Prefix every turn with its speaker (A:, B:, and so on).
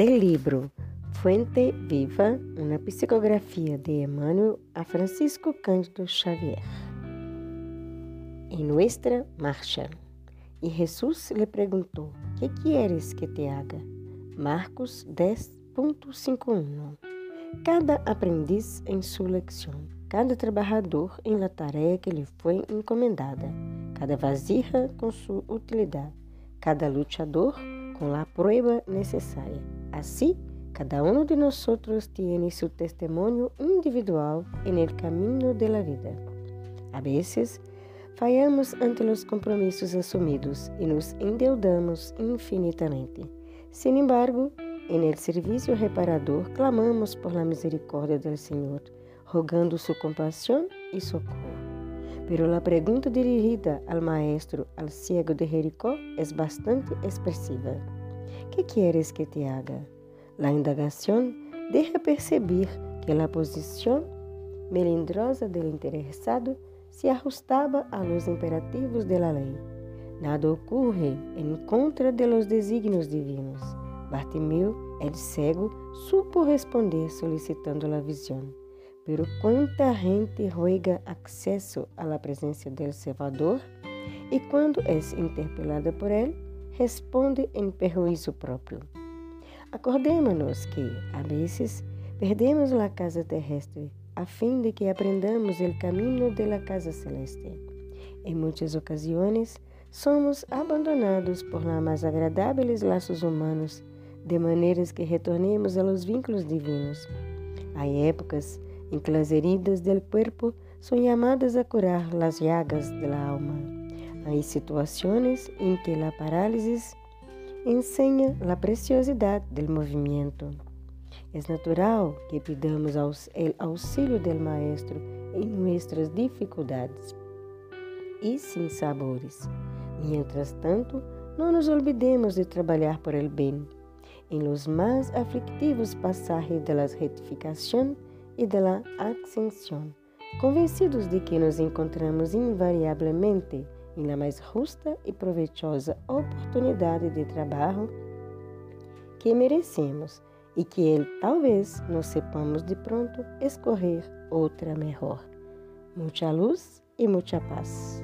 A: Del libro Fuente Viva, una psicografía de Emmanuel a Francisco Cândido Xavier. En nuestra marcha. E Jesus lhe perguntou: Que quieres que te haga? Marcos 10.51. Cada aprendiz em sua lecção, cada trabalhador em la tarefa que lhe foi encomendada, cada vasija com sua utilidade, cada lutador com a prueba necessária. Assim, cada um de nós tem seu testemunho individual camino de la vida. A vezes, falhamos ante os compromissos assumidos e nos endeudamos infinitamente. Sin embargo, en el serviço reparador, clamamos por la misericórdia del Senhor, rogando sua compaixão e socorro. Pero la pregunta dirigida al maestro al ciego de Jericó es bastante expresiva. ¿Qué quieres que te haga? La indagación deja percibir que la posición melindrosa del interesado se ajustaba a los imperativos de la. Nada ocurre en contra de los designios divinos. Bartimeu, el cego, supo responder solicitando la visión. Pero quanta gente ruega acesso à presença do Salvador e quando é interpelada por ele, responde em perjuízo próprio. Acordemos-nos que, a vezes, perdemos a casa terrestre a fim de que aprendamos o caminho da casa celeste. Em muitas ocasiões, somos abandonados por lá mais agradáveis laços humanos, de maneiras que retornemos aos vínculos divinos. Há épocas em que as heridas del cuerpo são llamadas a curar las llagas de la alma. Há situações em que a parálisis ensina a preciosidade del movimento. É natural que pidamos o auxílio del Maestro em nossas dificuldades e sin sabores. Mientras tanto, não nos olvidemos de trabalhar por el bem. Em los mais aflictivos passagens de la retificación e de la ascensión, convencidos de que nos encontramos invariavelmente em la mais justa e proveitosa oportunidade de trabalho que merecemos e que ele talvez não sepamos de pronto escorrer outra melhor. Muita luz e muita paz.